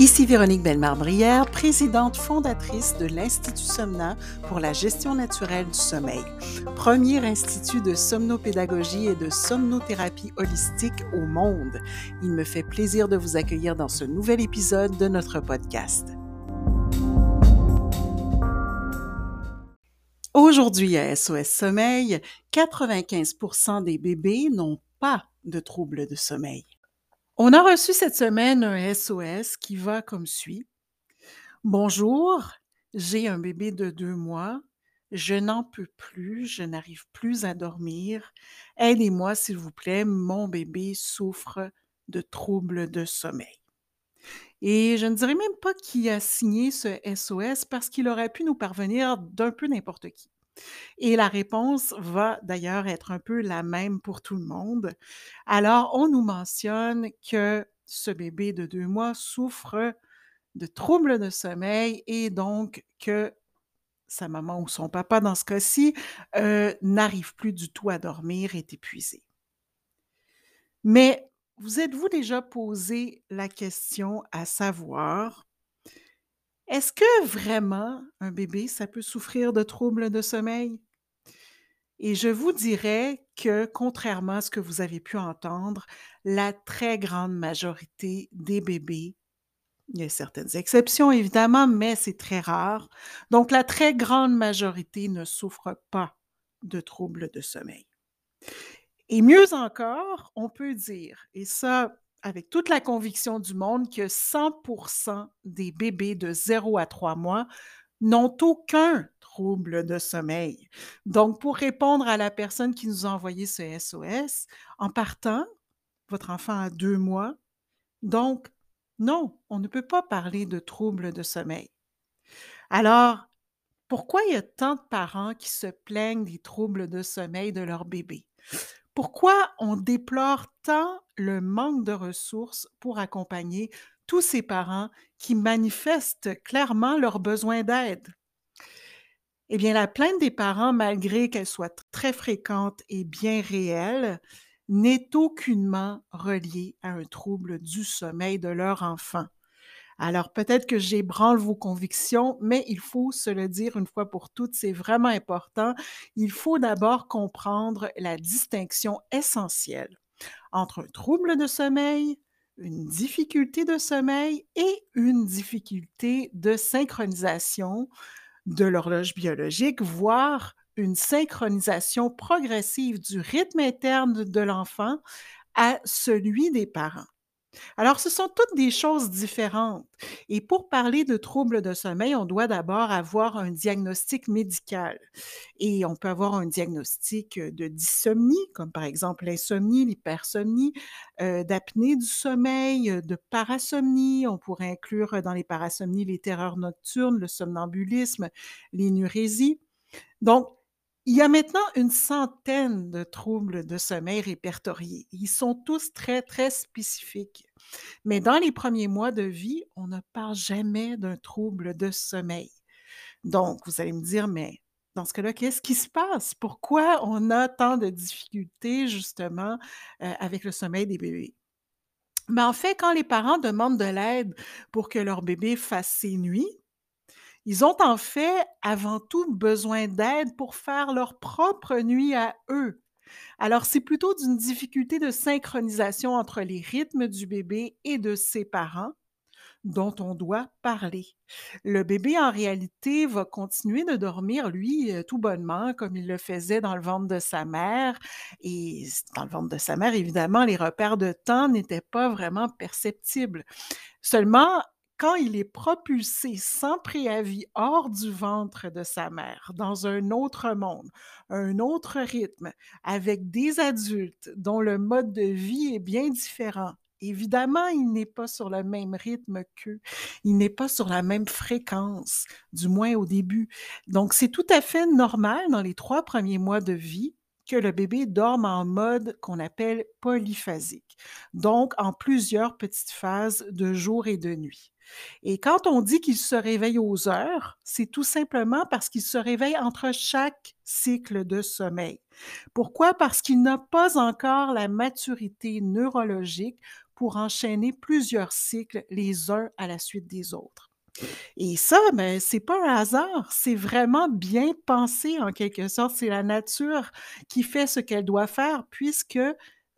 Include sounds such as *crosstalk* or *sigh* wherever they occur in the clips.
Ici Véronique Bellemare-Brière, présidente fondatrice de l'Institut Somna pour la gestion naturelle du sommeil, premier institut de somnopédagogie et de somnothérapie holistique au monde. Il me fait plaisir de vous accueillir dans ce nouvel épisode de notre podcast. Aujourd'hui à SOS Sommeil, 95% des bébés n'ont pas de troubles de sommeil. On a reçu cette semaine un SOS qui va comme suit. Bonjour, j'ai un bébé de deux mois. Je n'en peux plus, je n'arrive plus à dormir. Aidez-moi, s'il vous plaît, mon bébé souffre de troubles de sommeil. Et je ne dirais même pas qui a signé ce SOS parce qu'il aurait pu nous parvenir d'un peu n'importe qui. Et la réponse va d'ailleurs être un peu la même pour tout le monde. Alors, on nous mentionne que ce bébé de deux mois souffre de troubles de sommeil et donc que sa maman ou son papa, dans ce cas-ci, euh, n'arrive plus du tout à dormir, est épuisé. Mais vous êtes-vous déjà posé la question à savoir est-ce que vraiment un bébé, ça peut souffrir de troubles de sommeil? Et je vous dirais que, contrairement à ce que vous avez pu entendre, la très grande majorité des bébés, il y a certaines exceptions évidemment, mais c'est très rare. Donc, la très grande majorité ne souffre pas de troubles de sommeil. Et mieux encore, on peut dire, et ça, avec toute la conviction du monde que 100% des bébés de 0 à 3 mois n'ont aucun trouble de sommeil. Donc, pour répondre à la personne qui nous a envoyé ce SOS, en partant, votre enfant a deux mois, donc non, on ne peut pas parler de trouble de sommeil. Alors, pourquoi il y a tant de parents qui se plaignent des troubles de sommeil de leur bébé? Pourquoi on déplore tant le manque de ressources pour accompagner tous ces parents qui manifestent clairement leur besoin d'aide? Eh bien, la plainte des parents, malgré qu'elle soit très fréquente et bien réelle, n'est aucunement reliée à un trouble du sommeil de leur enfant. Alors peut-être que j'ébranle vos convictions, mais il faut se le dire une fois pour toutes, c'est vraiment important. Il faut d'abord comprendre la distinction essentielle entre un trouble de sommeil, une difficulté de sommeil et une difficulté de synchronisation de l'horloge biologique, voire une synchronisation progressive du rythme interne de l'enfant à celui des parents. Alors, ce sont toutes des choses différentes. Et pour parler de troubles de sommeil, on doit d'abord avoir un diagnostic médical. Et on peut avoir un diagnostic de dysomnie, comme par exemple l'insomnie, l'hypersomnie, euh, d'apnée du sommeil, de parasomnie. On pourrait inclure dans les parasomnies les terreurs nocturnes, le somnambulisme, l'énurésie. Donc, il y a maintenant une centaine de troubles de sommeil répertoriés. Ils sont tous très, très spécifiques. Mais dans les premiers mois de vie, on ne parle jamais d'un trouble de sommeil. Donc, vous allez me dire, mais dans ce cas-là, qu'est-ce qui se passe? Pourquoi on a tant de difficultés justement euh, avec le sommeil des bébés? Mais en fait, quand les parents demandent de l'aide pour que leur bébé fasse ses nuits, ils ont en fait avant tout besoin d'aide pour faire leur propre nuit à eux. Alors, c'est plutôt d'une difficulté de synchronisation entre les rythmes du bébé et de ses parents dont on doit parler. Le bébé, en réalité, va continuer de dormir, lui, euh, tout bonnement, comme il le faisait dans le ventre de sa mère. Et dans le ventre de sa mère, évidemment, les repères de temps n'étaient pas vraiment perceptibles. Seulement, quand il est propulsé sans préavis hors du ventre de sa mère, dans un autre monde, un autre rythme, avec des adultes dont le mode de vie est bien différent, évidemment, il n'est pas sur le même rythme qu'eux. Il n'est pas sur la même fréquence, du moins au début. Donc, c'est tout à fait normal dans les trois premiers mois de vie que le bébé dorme en mode qu'on appelle polyphasique, donc en plusieurs petites phases de jour et de nuit. Et quand on dit qu'il se réveille aux heures, c'est tout simplement parce qu'il se réveille entre chaque cycle de sommeil. Pourquoi? Parce qu'il n'a pas encore la maturité neurologique pour enchaîner plusieurs cycles les uns à la suite des autres. Et ça, ben, c'est pas un hasard, c'est vraiment bien pensé en quelque sorte. C'est la nature qui fait ce qu'elle doit faire puisque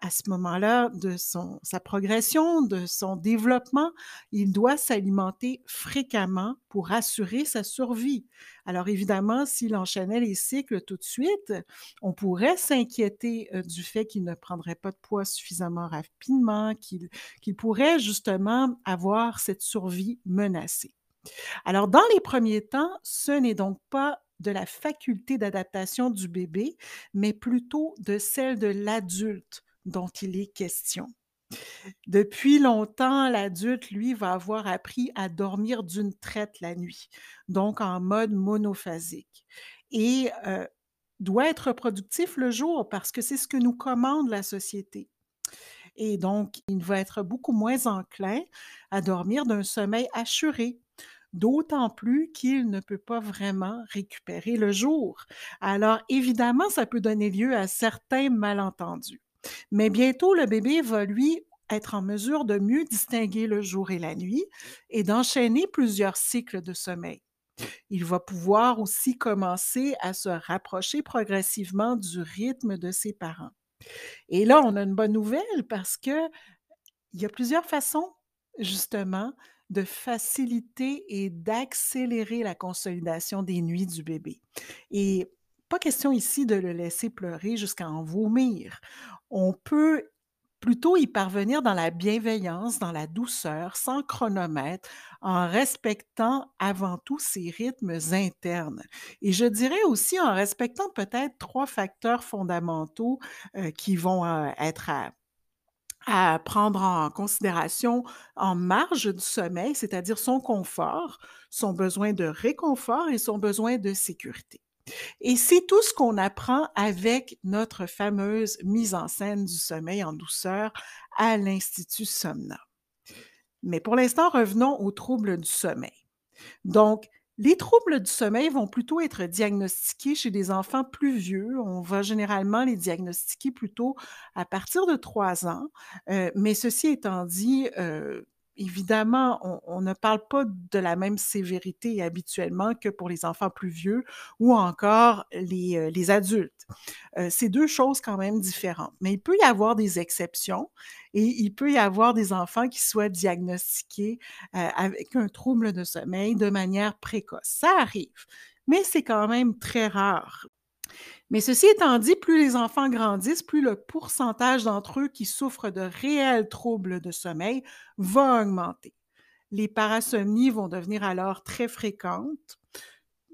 à ce moment-là de son, sa progression, de son développement, il doit s'alimenter fréquemment pour assurer sa survie. Alors évidemment, s'il enchaînait les cycles tout de suite, on pourrait s'inquiéter euh, du fait qu'il ne prendrait pas de poids suffisamment rapidement, qu'il pourrait justement avoir cette survie menacée. Alors dans les premiers temps, ce n'est donc pas de la faculté d'adaptation du bébé, mais plutôt de celle de l'adulte dont il est question. Depuis longtemps, l'adulte, lui, va avoir appris à dormir d'une traite la nuit, donc en mode monophasique, et euh, doit être productif le jour parce que c'est ce que nous commande la société. Et donc, il va être beaucoup moins enclin à dormir d'un sommeil assuré, d'autant plus qu'il ne peut pas vraiment récupérer le jour. Alors, évidemment, ça peut donner lieu à certains malentendus. Mais bientôt, le bébé va, lui, être en mesure de mieux distinguer le jour et la nuit et d'enchaîner plusieurs cycles de sommeil. Il va pouvoir aussi commencer à se rapprocher progressivement du rythme de ses parents. Et là, on a une bonne nouvelle parce que il y a plusieurs façons, justement, de faciliter et d'accélérer la consolidation des nuits du bébé. Et pas question ici de le laisser pleurer jusqu'à en vomir. On peut plutôt y parvenir dans la bienveillance, dans la douceur, sans chronomètre, en respectant avant tout ses rythmes internes. Et je dirais aussi en respectant peut-être trois facteurs fondamentaux euh, qui vont euh, être à, à prendre en considération en marge du sommeil, c'est-à-dire son confort, son besoin de réconfort et son besoin de sécurité. Et c'est tout ce qu'on apprend avec notre fameuse mise en scène du sommeil en douceur à l'Institut Somna. Mais pour l'instant, revenons aux troubles du sommeil. Donc, les troubles du sommeil vont plutôt être diagnostiqués chez des enfants plus vieux. On va généralement les diagnostiquer plutôt à partir de trois ans. Euh, mais ceci étant dit, euh, évidemment, on, ne parle pas de la même sévérité habituellement que pour les enfants plus vieux ou encore les, euh, adultes. Euh, c'est deux choses quand même différentes. Mais il peut y avoir des exceptions et il peut y avoir des enfants qui soient diagnostiqués euh, avec un trouble de sommeil de manière précoce. Ça arrive, mais c'est quand même très rare. Mais ceci étant dit, plus les enfants grandissent, plus le pourcentage d'entre eux qui souffrent de réels troubles de sommeil va augmenter. Les parasomnies vont devenir alors très fréquentes,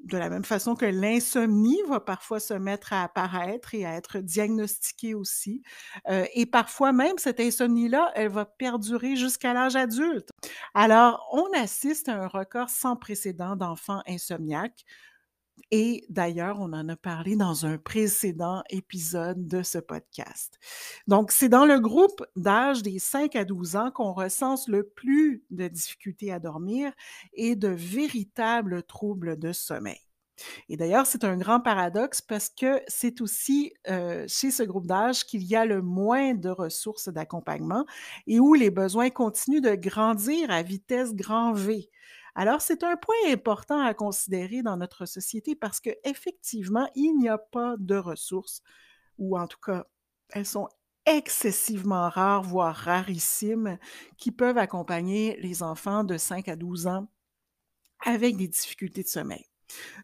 de la même façon que l'insomnie va parfois se mettre à apparaître et à être diagnostiquée aussi. Euh, et parfois même, cette insomnie-là, elle va perdurer jusqu'à l'âge adulte. Alors, on assiste à un record sans précédent d'enfants insomniaques et d'ailleurs, on en a parlé dans un précédent épisode de ce podcast. Donc, c'est dans le groupe d'âge des 5 à 12 ans qu'on recense le plus de difficultés à dormir et de véritables troubles de sommeil. Et d'ailleurs, c'est un grand paradoxe parce que c'est aussi euh, chez ce groupe d'âge qu'il y a le moins de ressources d'accompagnement et où les besoins continuent de grandir à vitesse grand V. Alors, c'est un point important à considérer dans notre société parce qu'effectivement, il n'y a pas de ressources, ou en tout cas, elles sont excessivement rares, voire rarissimes, qui peuvent accompagner les enfants de 5 à 12 ans avec des difficultés de sommeil.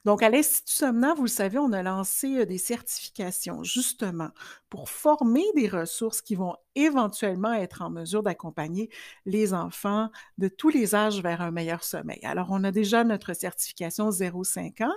Donc, à l'Institut Somnant, vous le savez, on a lancé euh, des certifications justement pour former des ressources qui vont éventuellement être en mesure d'accompagner les enfants de tous les âges vers un meilleur sommeil. Alors, on a déjà notre certification 0-5 ans,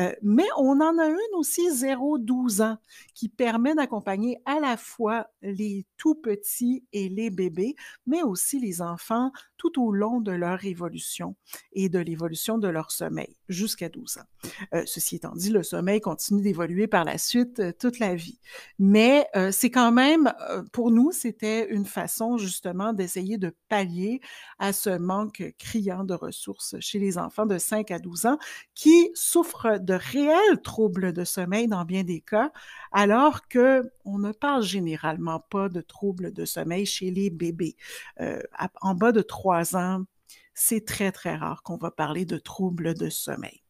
euh, mais on en a une aussi 0-12 ans qui permet d'accompagner à la fois les tout petits et les bébés, mais aussi les enfants tout au long de leur évolution et de l'évolution de leur sommeil. Jusqu'à 12 ans. Euh, ceci étant dit, le sommeil continue d'évoluer par la suite euh, toute la vie. Mais euh, c'est quand même, pour nous, c'était une façon justement d'essayer de pallier à ce manque criant de ressources chez les enfants de 5 à 12 ans qui souffrent de réels troubles de sommeil dans bien des cas, alors que on ne parle généralement pas de troubles de sommeil chez les bébés. en bas de 3 ans, c'est très, très rare qu'on va parler de troubles de sommeil.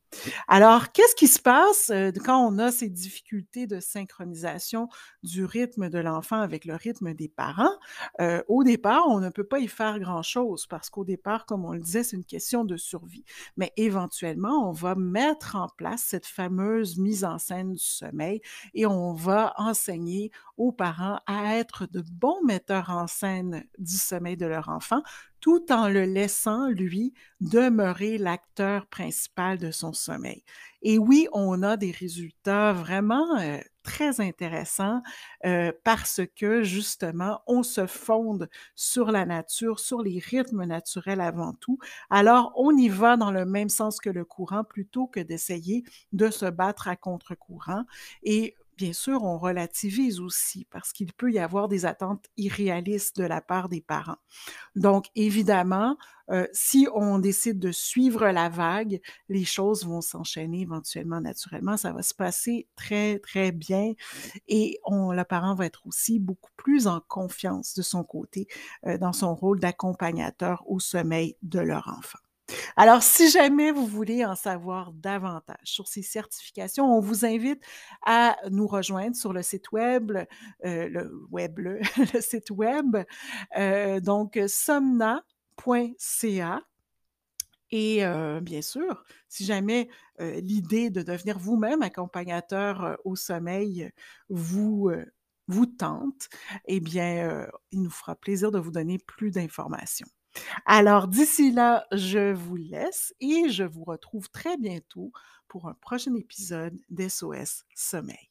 Alors, qu'est-ce qui se passe euh, quand on a ces difficultés de synchronisation du rythme de l'enfant avec le rythme des parents? Euh, au départ, on ne peut pas y faire grand-chose parce qu'au départ, comme on le disait, c'est une question de survie. Mais éventuellement, on va mettre en place cette fameuse mise en scène du sommeil et on va enseigner aux parents à être de bons metteurs en scène du sommeil de leur enfant tout en le laissant, lui, demeurer l'acteur principal de son sommeil. Et oui, on a des résultats vraiment euh, très intéressants euh, parce que justement, on se fonde sur la nature, sur les rythmes naturels avant tout. Alors, on y va dans le même sens que le courant plutôt que d'essayer de se battre à contre-courant. Et bien sûr, on relativise aussi parce qu'il peut y avoir des attentes irréalistes de la part des parents. Donc, évidemment, euh, si on décide de suivre la vague, les choses vont s'enchaîner éventuellement naturellement. Ça va se passer très, très bien et on, le parent va être aussi beaucoup plus en confiance de son côté euh, dans son rôle d'accompagnateur au sommeil de leur enfant. Alors, si jamais vous voulez en savoir davantage sur ces certifications, on vous invite à nous rejoindre sur le site web, euh, le web, *laughs* le, site web, euh, donc somna.ca. Et euh, bien sûr, si jamais l'idée de devenir vous-même accompagnateur au sommeil vous tente, eh bien, il nous fera plaisir de vous donner plus d'informations. Alors d'ici là, je vous laisse et je vous retrouve très bientôt pour un prochain épisode d'SOS Sommeil.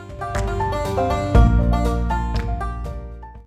thank you